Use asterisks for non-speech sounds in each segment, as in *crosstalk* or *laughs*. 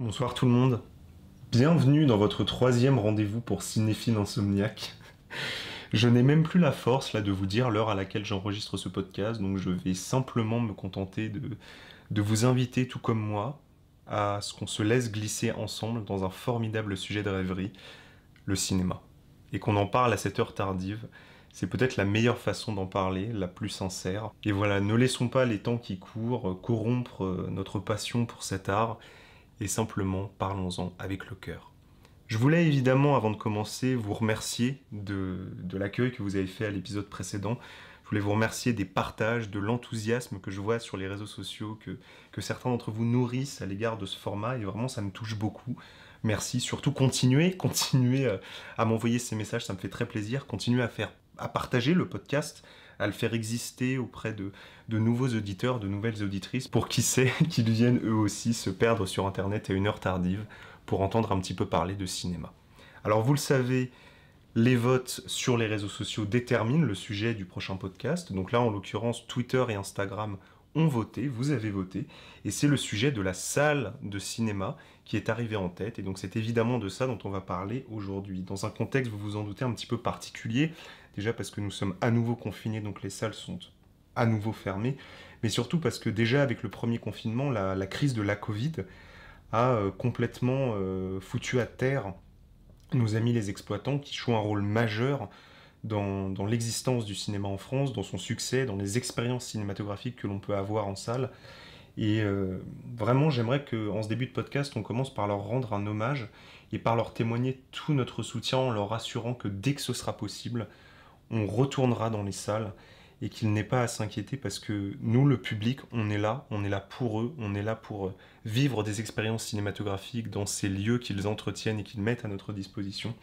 Bonsoir tout le monde. Bienvenue dans votre troisième rendez-vous pour Cinéphile Insomniaque. Je n'ai même plus la force là de vous dire l'heure à laquelle j'enregistre ce podcast, donc je vais simplement me contenter de, vous inviter, tout comme moi, à ce qu'on se laisse glisser ensemble dans un formidable sujet de rêverie, le cinéma. Et qu'on en parle à cette heure tardive. C'est peut-être la meilleure façon d'en parler, la plus sincère. Et voilà, ne laissons pas les temps qui courent corrompre notre passion pour cet art et simplement parlons-en avec le cœur. Je voulais évidemment, avant de commencer, vous remercier de, l'accueil que vous avez fait à l'épisode précédent. Je voulais vous remercier des partages, de l'enthousiasme que je vois sur les réseaux sociaux, que, que certains d'entre vous nourrissent à l'égard de ce format, et vraiment ça me touche beaucoup. Merci, surtout continuez, *laughs* continuez euh, à m'envoyer ces messages, ça me fait très plaisir. Continuez à faire, à partager le podcast, à le faire exister auprès de, nouveaux auditeurs, de nouvelles auditrices, pour qui sait *laughs* qu'ils viennent eux aussi se perdre sur Internet à une heure tardive pour entendre un petit peu parler de cinéma. Alors vous le savez, les votes sur les réseaux sociaux déterminent le sujet du prochain podcast. Donc là, en l'occurrence, Twitter et Instagram ont voté, vous avez voté, et c'est le sujet de la salle de cinéma qui est arrivé en tête, et donc c'est évidemment de ça dont on va parler aujourd'hui, dans un contexte, vous vous en doutez, un petit peu particulier, déjà parce que nous sommes à nouveau confinés, donc les salles sont à nouveau fermées, mais surtout parce que déjà avec le premier confinement, la, crise de la Covid a euh, complètement euh, foutu à terre nos amis les exploitants qui jouent un rôle majeur dans, l'existence du cinéma en France, dans son succès, dans les expériences cinématographiques que l'on peut avoir en salle. Et euh, vraiment, j'aimerais qu'en ce début de podcast, on commence par leur rendre un hommage et par leur témoigner tout notre soutien en leur assurant que dès que ce sera possible, on retournera dans les salles et qu'il n'est pas à s'inquiéter parce que nous, le public, on est là, on est là pour eux, on est là pour euh, vivre des expériences cinématographiques dans ces lieux qu'ils entretiennent et qu'ils mettent à notre disposition.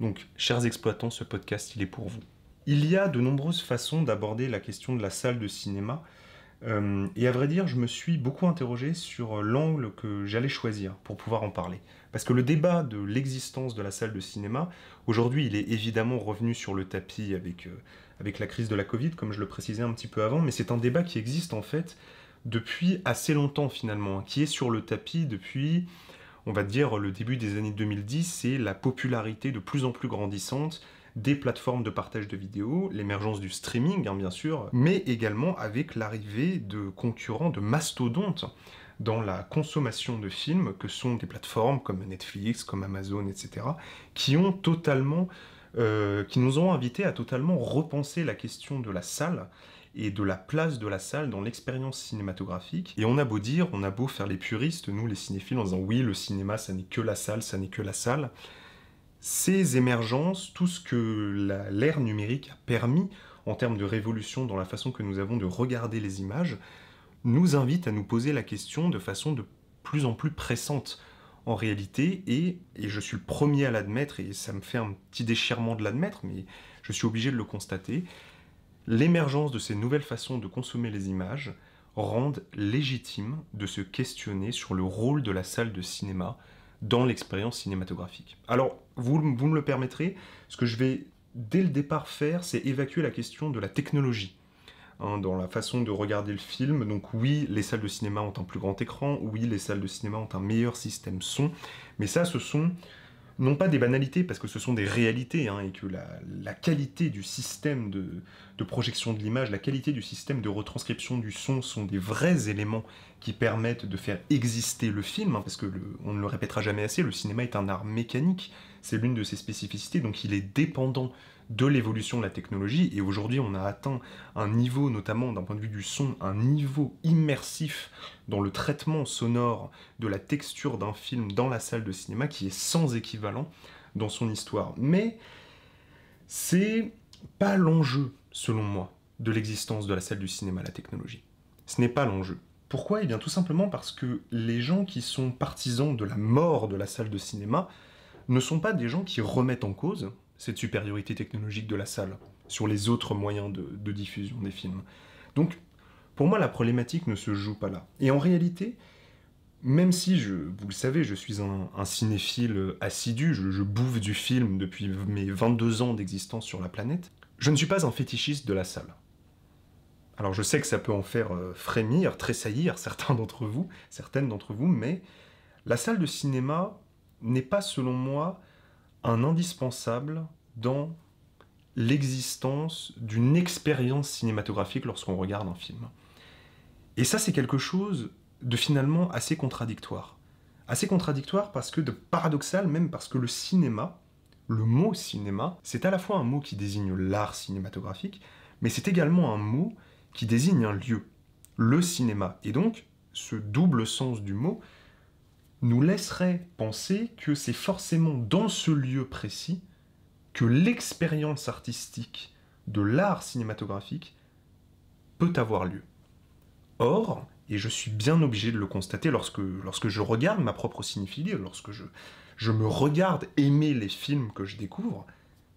Donc, chers exploitants, ce podcast, il est pour vous. Il y a de nombreuses façons d'aborder la question de la salle de cinéma. Euh, et à vrai dire, je me suis beaucoup interrogé sur l'angle que j'allais choisir pour pouvoir en parler. Parce que le débat de l'existence de la salle de cinéma, aujourd'hui, il est évidemment revenu sur le tapis avec, euh, la crise de la Covid, comme je le précisais un petit peu avant, mais c'est un débat qui existe en fait depuis assez longtemps finalement, hein, qui est sur le tapis depuis on va dire, le début des années 2010, c'est la popularité de plus en plus grandissante des plateformes de partage de vidéos, l'émergence du streaming, hein, bien sûr, mais également avec l'arrivée de concurrents, de mastodontes dans la consommation de films, que sont des plateformes comme Netflix, comme Amazon, etc., qui ont totalement, euh, qui nous ont invités à totalement repenser la question de la salle et de la place de la salle dans l'expérience cinématographique. Et on a beau dire, on a beau faire les puristes, nous les cinéphiles, en disant oui, le cinéma, ça n'est que la salle, ça n'est que la salle. Ces émergences, tout ce que l'ère numérique a permis en termes de révolution dans la façon que nous avons de regarder les images, nous invite à nous poser la question de façon de plus en plus pressante en réalité, et, je suis le premier à l'admettre, et ça me fait un petit déchirement de l'admettre, mais je suis obligé de le constater, L'émergence de ces nouvelles façons de consommer les images rendent légitime de se questionner sur le rôle de la salle de cinéma dans l'expérience cinématographique. Alors, vous, me le permettrez, ce que je vais dès le départ faire, c'est évacuer la question de la technologie. Hein, dans la façon de regarder le film. Donc oui, les salles de cinéma ont un plus grand écran, oui, les salles de cinéma ont un meilleur système son, mais ça, ce sont non pas des banalités, parce que ce sont des réalités, hein, et que la, qualité du système de, projection de l'image, la qualité du système de retranscription du son sont des vrais éléments qui permettent de faire exister le film, hein, parce que on ne le répétera jamais assez, le cinéma est un art mécanique, c'est l'une de ses spécificités, donc il est dépendant de l'évolution de la technologie, et aujourd'hui on a atteint un niveau, notamment d'un point de vue du son, un niveau immersif dans le traitement sonore de la texture d'un film dans la salle de cinéma qui est sans équivalent dans son histoire. Mais c'est pas l'enjeu, selon moi, de l'existence de la salle du cinéma, la technologie. Ce n'est pas l'enjeu. Pourquoi? Eh bien tout simplement parce que les gens qui sont partisans de la mort de la salle de cinéma ne sont pas des gens qui remettent en cause cette supériorité technologique de la salle sur les autres moyens de, diffusion des films. Donc, pour moi, la problématique ne se joue pas là. Et en réalité, même si, je, vous le savez, je suis un, cinéphile assidu, je, bouffe du film depuis mes 22 ans d'existence sur la planète, je ne suis pas un fétichiste de la salle. Alors je sais que ça peut en faire euh, frémir, tressaillir certains d'entre vous, certaines d'entre vous, mais La salle de cinéma n'est pas, selon moi, un indispensable dans l'existence d'une expérience cinématographique lorsqu'on regarde un film. Et ça, c'est quelque chose de finalement assez contradictoire. Assez contradictoire parce que de paradoxal même parce que le cinéma, le mot cinéma, c'est à la fois un mot qui désigne l'art cinématographique, mais c'est également un mot qui désigne un lieu, le cinéma. Et donc, ce double sens du mot nous laisserait penser que c'est forcément dans ce lieu précis que l'expérience artistique de l'art cinématographique peut avoir lieu. Or, et je suis bien obligé de le constater lorsque, je regarde ma propre cinéphilie, lorsque je, me regarde aimer les films que je découvre,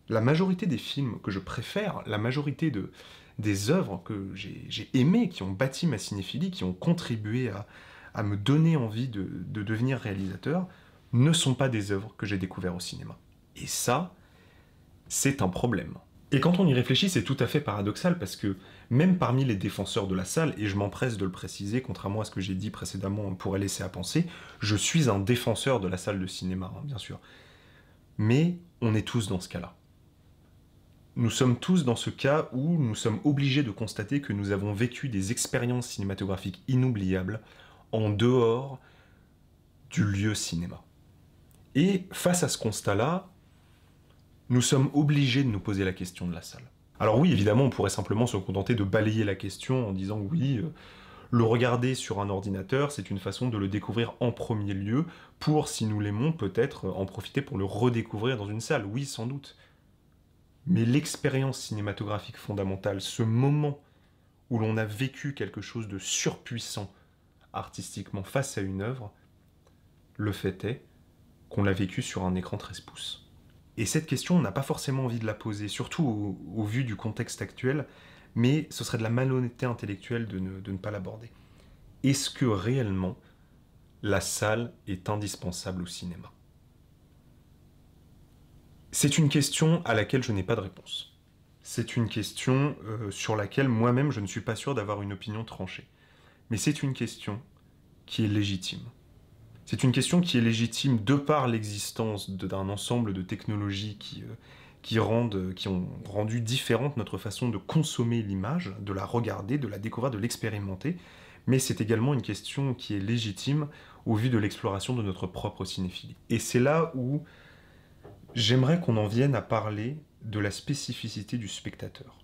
la majorité des films que je préfère, la majorité de, des œuvres que j'ai aimées, qui ont bâti ma cinéphilie, qui ont contribué à, à me donner envie de, de, devenir réalisateur, ne sont pas des œuvres que j'ai découvertes au cinéma. Et ça, c'est un problème. Et quand on y réfléchit, c'est tout à fait paradoxal parce que même parmi les défenseurs de la salle, et je m'empresse de le préciser, contrairement à ce que j'ai dit précédemment, on pourrait laisser à penser, je suis un défenseur de la salle de cinéma, hein, bien sûr. Mais on est tous dans ce cas-là. Nous sommes tous dans ce cas où nous sommes obligés de constater que nous avons vécu des expériences cinématographiques inoubliables en dehors du lieu cinéma. Et face à ce constat-là, nous sommes obligés de nous poser la question de la salle. Alors oui, évidemment, on pourrait simplement se contenter de balayer la question en disant oui, euh, le regarder sur un ordinateur, c'est une façon de le découvrir en premier lieu, pour, si nous l'aimons, peut-être en profiter pour le redécouvrir dans une salle. Oui, sans doute. Mais l'expérience cinématographique fondamentale, ce moment où l'on a vécu quelque chose de surpuissant artistiquement face à une œuvre, le fait est qu'on l'a vécu sur un écran 13 pouces. Et cette question, on n'a pas forcément envie de la poser, surtout au, vu du contexte actuel, mais ce serait de la malhonnêteté intellectuelle de ne, pas l'aborder. Est-ce que réellement la salle est indispensable au cinéma? C'est une question à laquelle je n'ai pas de réponse. C'est une question euh, sur laquelle moi-même je ne suis pas sûr d'avoir une opinion tranchée. Mais c'est une question qui est légitime. C'est une question qui est légitime de par l'existence d'un ensemble de technologies qui, euh, rendent, qui ont rendu différente notre façon de consommer l'image, de la regarder, de la découvrir, de l'expérimenter, mais c'est également une question qui est légitime au vu de l'exploration de notre propre cinéphilie. Et c'est là où j'aimerais qu'on en vienne à parler de la spécificité du spectateur.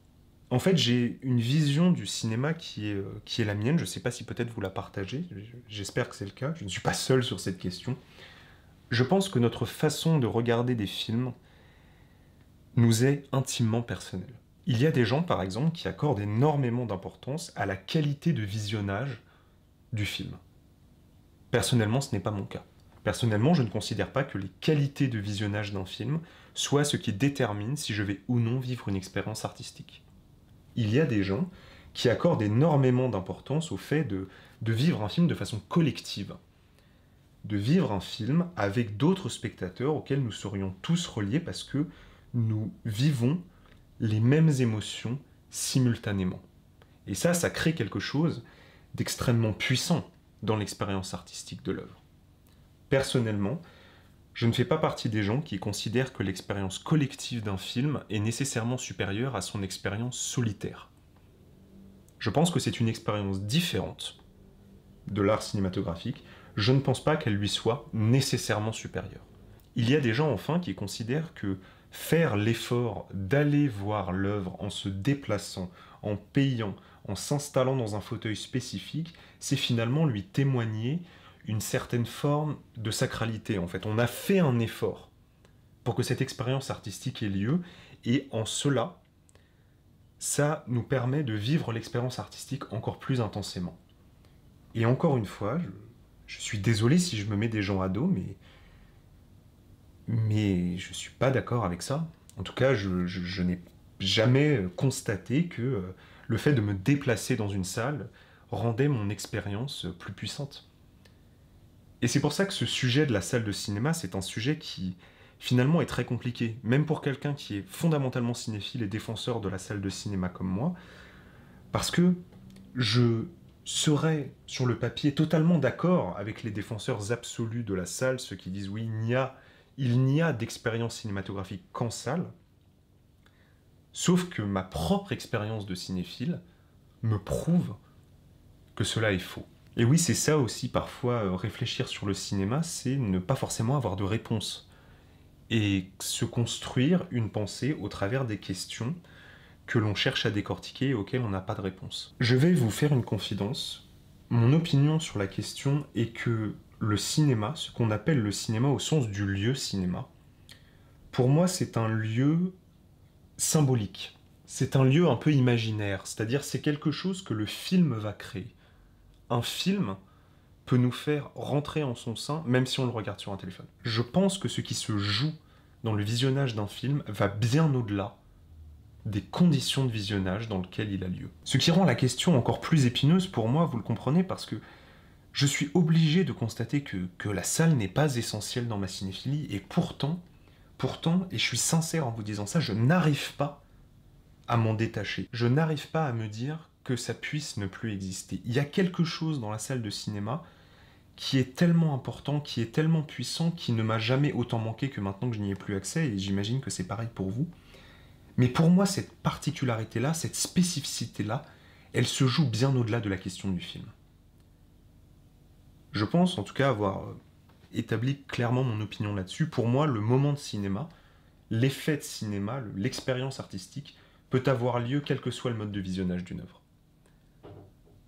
En fait, j'ai une vision du cinéma qui est, euh, la mienne. Je ne sais pas si peut-être vous la partagez. J'espère que c'est le cas. Je ne suis pas seul sur cette question. Je pense que notre façon de regarder des films nous est intimement personnelle. Il y a des gens, par exemple, qui accordent énormément d'importance à la qualité de visionnage du film. Personnellement, ce n'est pas mon cas. Personnellement, je ne considère pas que les qualités de visionnage d'un film soient ce qui détermine si je vais ou non vivre une expérience artistique il y a des gens qui accordent énormément d'importance au fait de, vivre un film de façon collective. De vivre un film avec d'autres spectateurs auxquels nous serions tous reliés parce que nous vivons les mêmes émotions simultanément. Et ça, ça crée quelque chose d'extrêmement puissant dans l'expérience artistique de l'œuvre. Personnellement, je ne fais pas partie des gens qui considèrent que l'expérience collective d'un film est nécessairement supérieure à son expérience solitaire. Je pense que c'est une expérience différente de l'art cinématographique, je ne pense pas qu'elle lui soit nécessairement supérieure. Il y a des gens enfin qui considèrent que faire l'effort d'aller voir l'œuvre en se déplaçant, en payant, en s'installant dans un fauteuil spécifique, c'est finalement lui témoigner une certaine forme de sacralité en fait. On a fait un effort pour que cette expérience artistique ait lieu et en cela, ça nous permet de vivre l'expérience artistique encore plus intensément. Et encore une fois, je, suis désolé si je me mets des gens à dos, mais, je ne suis pas d'accord avec ça. En tout cas, je, je n'ai jamais constaté que euh, le fait de me déplacer dans une salle rendait mon expérience plus puissante. Et c'est pour ça que ce sujet de la salle de cinéma, c'est un sujet qui finalement est très compliqué, même pour quelqu'un qui est fondamentalement cinéphile et défenseur de la salle de cinéma comme moi, parce que je serais sur le papier totalement d'accord avec les défenseurs absolus de la salle, ceux qui disent oui, il n'y a, a d'expérience cinématographique qu'en salle, sauf que ma propre expérience de cinéphile me prouve que cela est faux. Et oui, c'est ça aussi parfois, euh, réfléchir sur le cinéma, c'est ne pas forcément avoir de réponse. Et se construire une pensée au travers des questions que l'on cherche à décortiquer et auxquelles on n'a pas de réponse. Je vais vous faire une confidence. Mon opinion sur la question est que le cinéma, ce qu'on appelle le cinéma au sens du lieu cinéma, pour moi c'est un lieu symbolique. C'est un lieu un peu imaginaire, c'est-à-dire c'est quelque chose que le film va créer un film peut nous faire rentrer en son sein, même si on le regarde sur un téléphone. Je pense que ce qui se joue dans le visionnage d'un film va bien au-delà des conditions de visionnage dans lesquelles il a lieu. Ce qui rend la question encore plus épineuse pour moi, vous le comprenez, parce que je suis obligé de constater que, que la salle n'est pas essentielle dans ma cinéphilie, et pourtant, pourtant, et je suis sincère en vous disant ça, je n'arrive pas à m'en détacher. Je n'arrive pas à me dire que ça puisse ne plus exister. Il y a quelque chose dans la salle de cinéma qui est tellement important, qui est tellement puissant, qui ne m'a jamais autant manqué que maintenant que je n'y ai plus accès, et j'imagine que c'est pareil pour vous. Mais pour moi, cette particularité-là, cette spécificité-là, elle se joue bien au-delà de la question du film. Je pense en tout cas avoir euh, établi clairement mon opinion là-dessus. Pour moi, le moment de cinéma, l'effet de cinéma, l'expérience artistique, peut avoir lieu quel que soit le mode de visionnage d'une œuvre.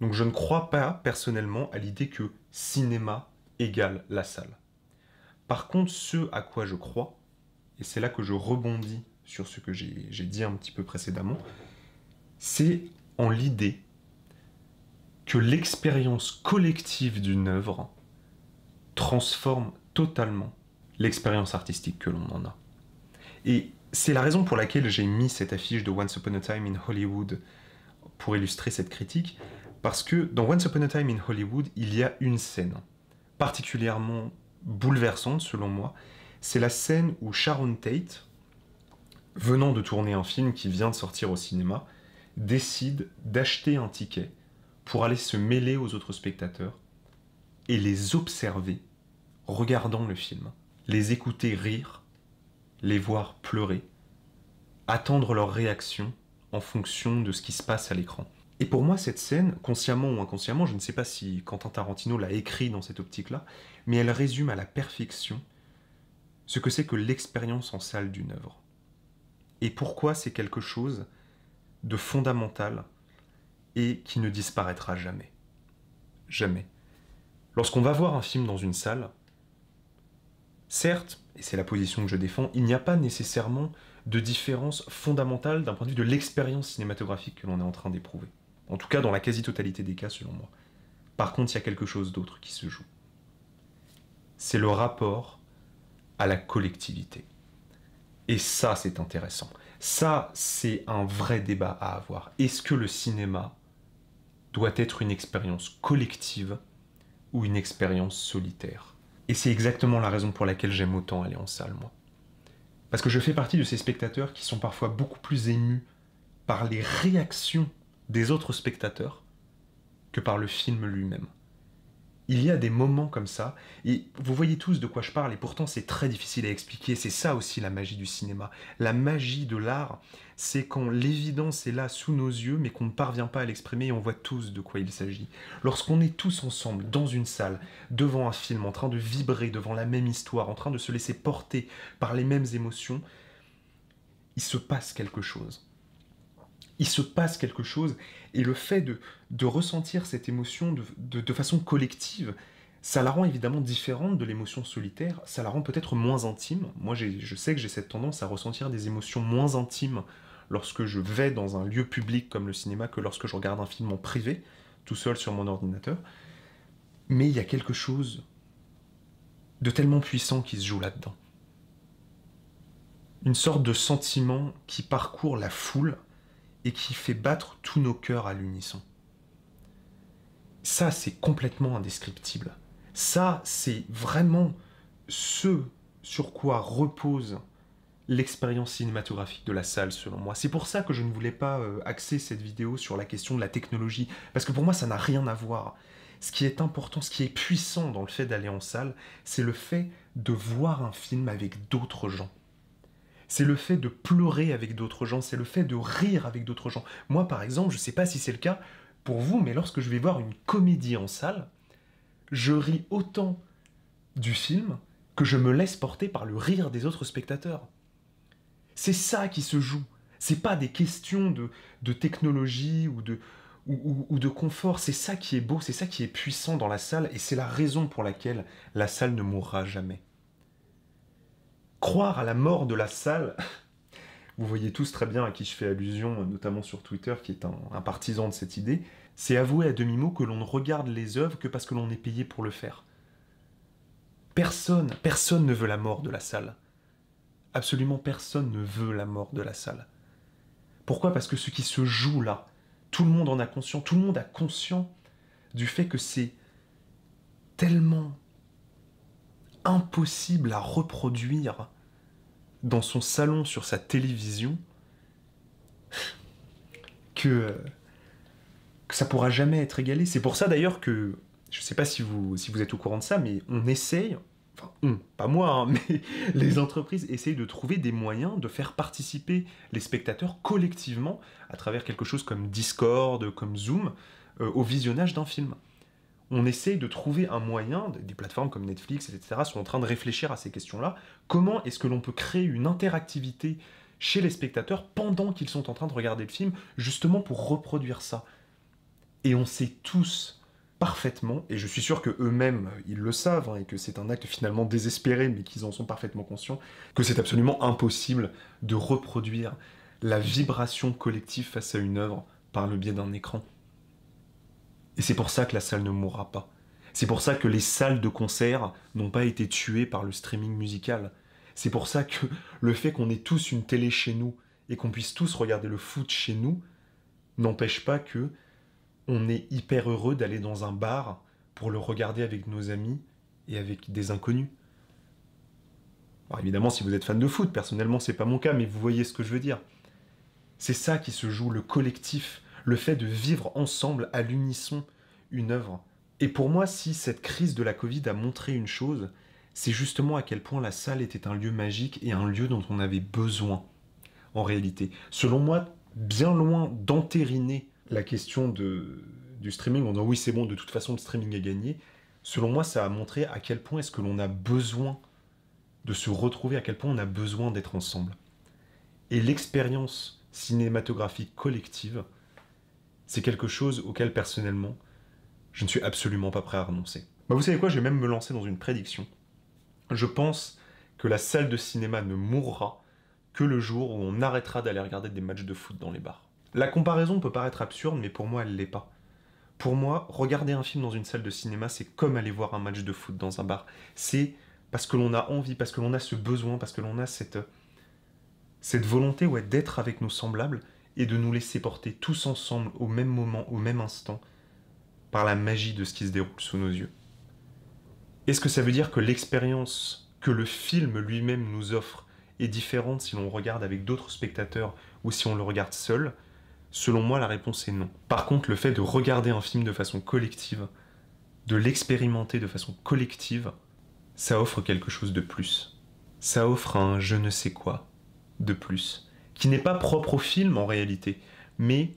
Donc je ne crois pas personnellement à l'idée que cinéma égale la salle. Par contre, ce à quoi je crois, et c'est là que je rebondis sur ce que j'ai dit un petit peu précédemment, c'est en l'idée que l'expérience collective d'une œuvre transforme totalement l'expérience artistique que l'on en a. Et c'est la raison pour laquelle j'ai mis cette affiche de Once Upon a Time in Hollywood pour illustrer cette critique, parce que dans Once Upon a Time in Hollywood, il y a une scène particulièrement bouleversante selon moi. C'est la scène où Sharon Tate, venant de tourner un film qui vient de sortir au cinéma, décide d'acheter un ticket pour aller se mêler aux autres spectateurs et les observer regardant le film, les écouter rire, les voir pleurer, attendre leur réaction en fonction de ce qui se passe à l'écran. Et pour moi, cette scène, consciemment ou inconsciemment, je ne sais pas si Quentin Tarantino l'a écrit dans cette optique-là, mais elle résume à la perfection ce que c'est que l'expérience en salle d'une œuvre. Et pourquoi c'est quelque chose de fondamental et qui ne disparaîtra jamais. Jamais. Lorsqu'on va voir un film dans une salle, certes, et c'est la position que je défends, il n'y a pas nécessairement de différence fondamentale d'un point de vue de l'expérience cinématographique que l'on est en train d'éprouver. En tout cas, dans la quasi-totalité des cas, selon moi. Par contre, il y a quelque chose d'autre qui se joue. C'est le rapport à la collectivité. Et ça, c'est intéressant. Ça, c'est un vrai débat à avoir. Est-ce que le cinéma doit être une expérience collective ou une expérience solitaire? Et c'est exactement la raison pour laquelle j'aime autant aller en salle, moi. Parce que je fais partie de ces spectateurs qui sont parfois beaucoup plus émus par les réactions des autres spectateurs que par le film lui-même. Il y a des moments comme ça, et vous voyez tous de quoi je parle, et pourtant c'est très difficile à expliquer, c'est ça aussi la magie du cinéma. La magie de l'art, c'est quand l'évidence est là sous nos yeux, mais qu'on ne parvient pas à l'exprimer, et on voit tous de quoi il s'agit. Lorsqu'on est tous ensemble, dans une salle, devant un film, en train de vibrer devant la même histoire, en train de se laisser porter par les mêmes émotions, il se passe quelque chose il se passe quelque chose, et le fait de, ressentir cette émotion de, façon collective, ça la rend évidemment différente de l'émotion solitaire, ça la rend peut-être moins intime. Moi, je sais que j'ai cette tendance à ressentir des émotions moins intimes lorsque je vais dans un lieu public comme le cinéma que lorsque je regarde un film en privé, tout seul sur mon ordinateur. Mais il y a quelque chose de tellement puissant qui se joue là-dedans. Une sorte de sentiment qui parcourt la foule et qui fait battre tous nos cœurs à l'unisson. Ça, c'est complètement indescriptible. Ça, c'est vraiment ce sur quoi repose l'expérience cinématographique de la salle, selon moi. C'est pour ça que je ne voulais pas euh, axer cette vidéo sur la question de la technologie, parce que pour moi, ça n'a rien à voir. Ce qui est important, ce qui est puissant dans le fait d'aller en salle, c'est le fait de voir un film avec d'autres gens. C'est le fait de pleurer avec d'autres gens, c'est le fait de rire avec d'autres gens. Moi, par exemple, je ne sais pas si c'est le cas pour vous, mais lorsque je vais voir une comédie en salle, je ris autant du film que je me laisse porter par le rire des autres spectateurs. C'est ça qui se joue. C'est pas des questions de, technologie ou de, ou, de confort. C'est ça qui est beau, c'est ça qui est puissant dans la salle, et c'est la raison pour laquelle la salle ne mourra jamais. Croire à la mort de la salle, vous voyez tous très bien à qui je fais allusion, notamment sur Twitter, qui est un partisan de cette idée, c'est avouer à demi-mot que l'on ne regarde les œuvres que parce que l'on est payé pour le faire. Personne, personne ne veut la mort de la salle. Absolument personne ne veut la mort de la salle. Pourquoi? Parce que ce qui se joue là, tout le monde en a conscience, tout le monde a conscience du fait que c'est tellement impossible à reproduire dans son salon sur sa télévision que, que ça pourra jamais être égalé. C'est pour ça d'ailleurs que je ne sais pas si vous, êtes au courant de ça, mais on essaye, enfin pas moi, hein, *laughs* mais les entreprises essayent de trouver des moyens de faire participer les spectateurs collectivement à travers quelque chose comme Discord, comme Zoom, euh, au visionnage d'un film. On essaye de trouver un moyen, des plateformes comme Netflix, etc., sont en train de réfléchir à ces questions-là. Comment est-ce que l'on peut créer une interactivité chez les spectateurs pendant qu'ils sont en train de regarder le film, justement pour reproduire ça? Et on sait tous parfaitement, et je suis sûr que eux-mêmes, ils le savent, hein, et que c'est un acte finalement désespéré, mais qu'ils en sont parfaitement conscients, que c'est absolument impossible de reproduire la vibration collective face à une œuvre par le biais d'un écran. Et c'est pour ça que la salle ne mourra pas. C'est pour ça que les salles de concert n'ont pas été tuées par le streaming musical. C'est pour ça que le fait qu'on ait tous une télé chez nous et qu'on puisse tous regarder le foot chez nous n'empêche pas que on est hyper heureux d'aller dans un bar pour le regarder avec nos amis et avec des inconnus. Alors évidemment, si vous êtes fan de foot, personnellement, c'est pas mon cas, mais vous voyez ce que je veux dire. C'est ça qui se joue, le collectif, le fait de vivre ensemble à l'unisson une œuvre. Et pour moi, si cette crise de la Covid a montré une chose, c'est justement à quel point la salle était un lieu magique et un lieu dont on avait besoin, en réalité. Selon moi, bien loin d'entériner la question de, du streaming en disant oui c'est bon, de toute façon le streaming est gagné, selon moi ça a montré à quel point est-ce que l'on a besoin de se retrouver, à quel point on a besoin d'être ensemble. Et l'expérience cinématographique collective, c'est quelque chose auquel personnellement, je ne suis absolument pas prêt à renoncer. Bah vous savez quoi, je vais même me lancer dans une prédiction. Je pense que la salle de cinéma ne mourra que le jour où on arrêtera d'aller regarder des matchs de foot dans les bars. La comparaison peut paraître absurde, mais pour moi, elle l'est pas. Pour moi, regarder un film dans une salle de cinéma, c'est comme aller voir un match de foot dans un bar. C'est parce que l'on a envie, parce que l'on a ce besoin, parce que l'on a cette, cette volonté d'être avec nos semblables et de nous laisser porter tous ensemble au même moment, au même instant, par la magie de ce qui se déroule sous nos yeux. Est-ce que ça veut dire que l'expérience que le film lui-même nous offre est différente si l'on regarde avec d'autres spectateurs ou si on le regarde seul? Selon moi, la réponse est non. Par contre, le fait de regarder un film de façon collective, de l'expérimenter de façon collective, ça offre quelque chose de plus. Ça offre un je ne sais quoi de plus, qui n'est pas propre au film en réalité, mais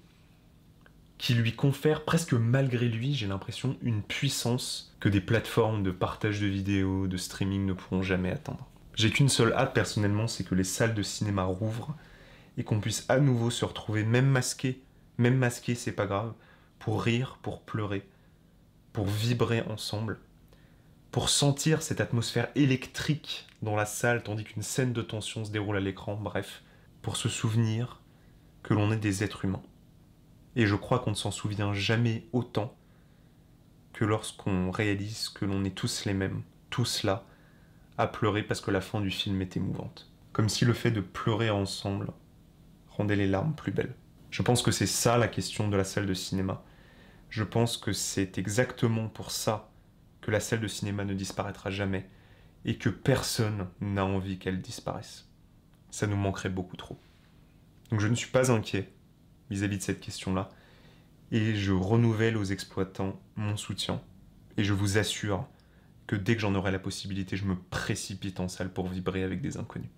qui lui confère presque malgré lui, j'ai l'impression, une puissance que des plateformes de partage de vidéos, de streaming ne pourront jamais atteindre. J'ai qu'une seule hâte personnellement, c'est que les salles de cinéma rouvrent et qu'on puisse à nouveau se retrouver, même masqué, même masqué, c'est pas grave, pour rire, pour pleurer, pour vibrer ensemble, pour sentir cette atmosphère électrique dans la salle tandis qu'une scène de tension se déroule à l'écran, bref, pour se souvenir que l'on est des êtres humains. Et je crois qu'on ne s'en souvient jamais autant que lorsqu'on réalise que l'on est tous les mêmes, tous là, à pleurer parce que la fin du film est émouvante. Comme si le fait de pleurer ensemble rendait les larmes plus belles. Je pense que c'est ça la question de la salle de cinéma. Je pense que c'est exactement pour ça que la salle de cinéma ne disparaîtra jamais et que personne n'a envie qu'elle disparaisse. Ça nous manquerait beaucoup trop. Donc je ne suis pas inquiet vis-à-vis de cette question-là, et je renouvelle aux exploitants mon soutien, et je vous assure que dès que j'en aurai la possibilité, je me précipite en salle pour vibrer avec des inconnus.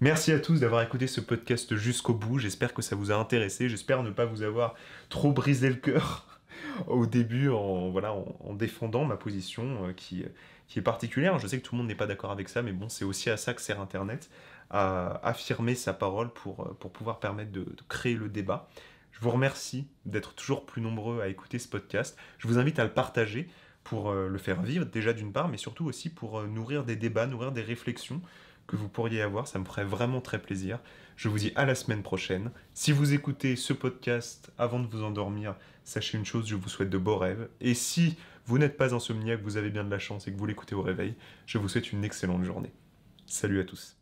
Merci à tous d'avoir écouté ce podcast jusqu'au bout. J'espère que ça vous a intéressé. J'espère ne pas vous avoir trop brisé le cœur *laughs* au début en, voilà, en, défendant ma position euh, qui, qui est particulière. Je sais que tout le monde n'est pas d'accord avec ça, mais bon, c'est aussi à ça que sert Internet, à affirmer sa parole pour, euh, pour pouvoir permettre de, de créer le débat. Je vous remercie d'être toujours plus nombreux à écouter ce podcast. Je vous invite à le partager pour euh, le faire vivre déjà d'une part, mais surtout aussi pour nourrir des débats, nourrir des réflexions que vous pourriez avoir. Ça me ferait vraiment très plaisir. Je vous dis à la semaine prochaine. Si vous écoutez ce podcast avant de vous endormir, sachez une chose, je vous souhaite de beaux rêves. Et si vous n'êtes pas insomniaque, vous avez bien de la chance et que vous l'écoutez au réveil, je vous souhaite une excellente journée. Salut à tous.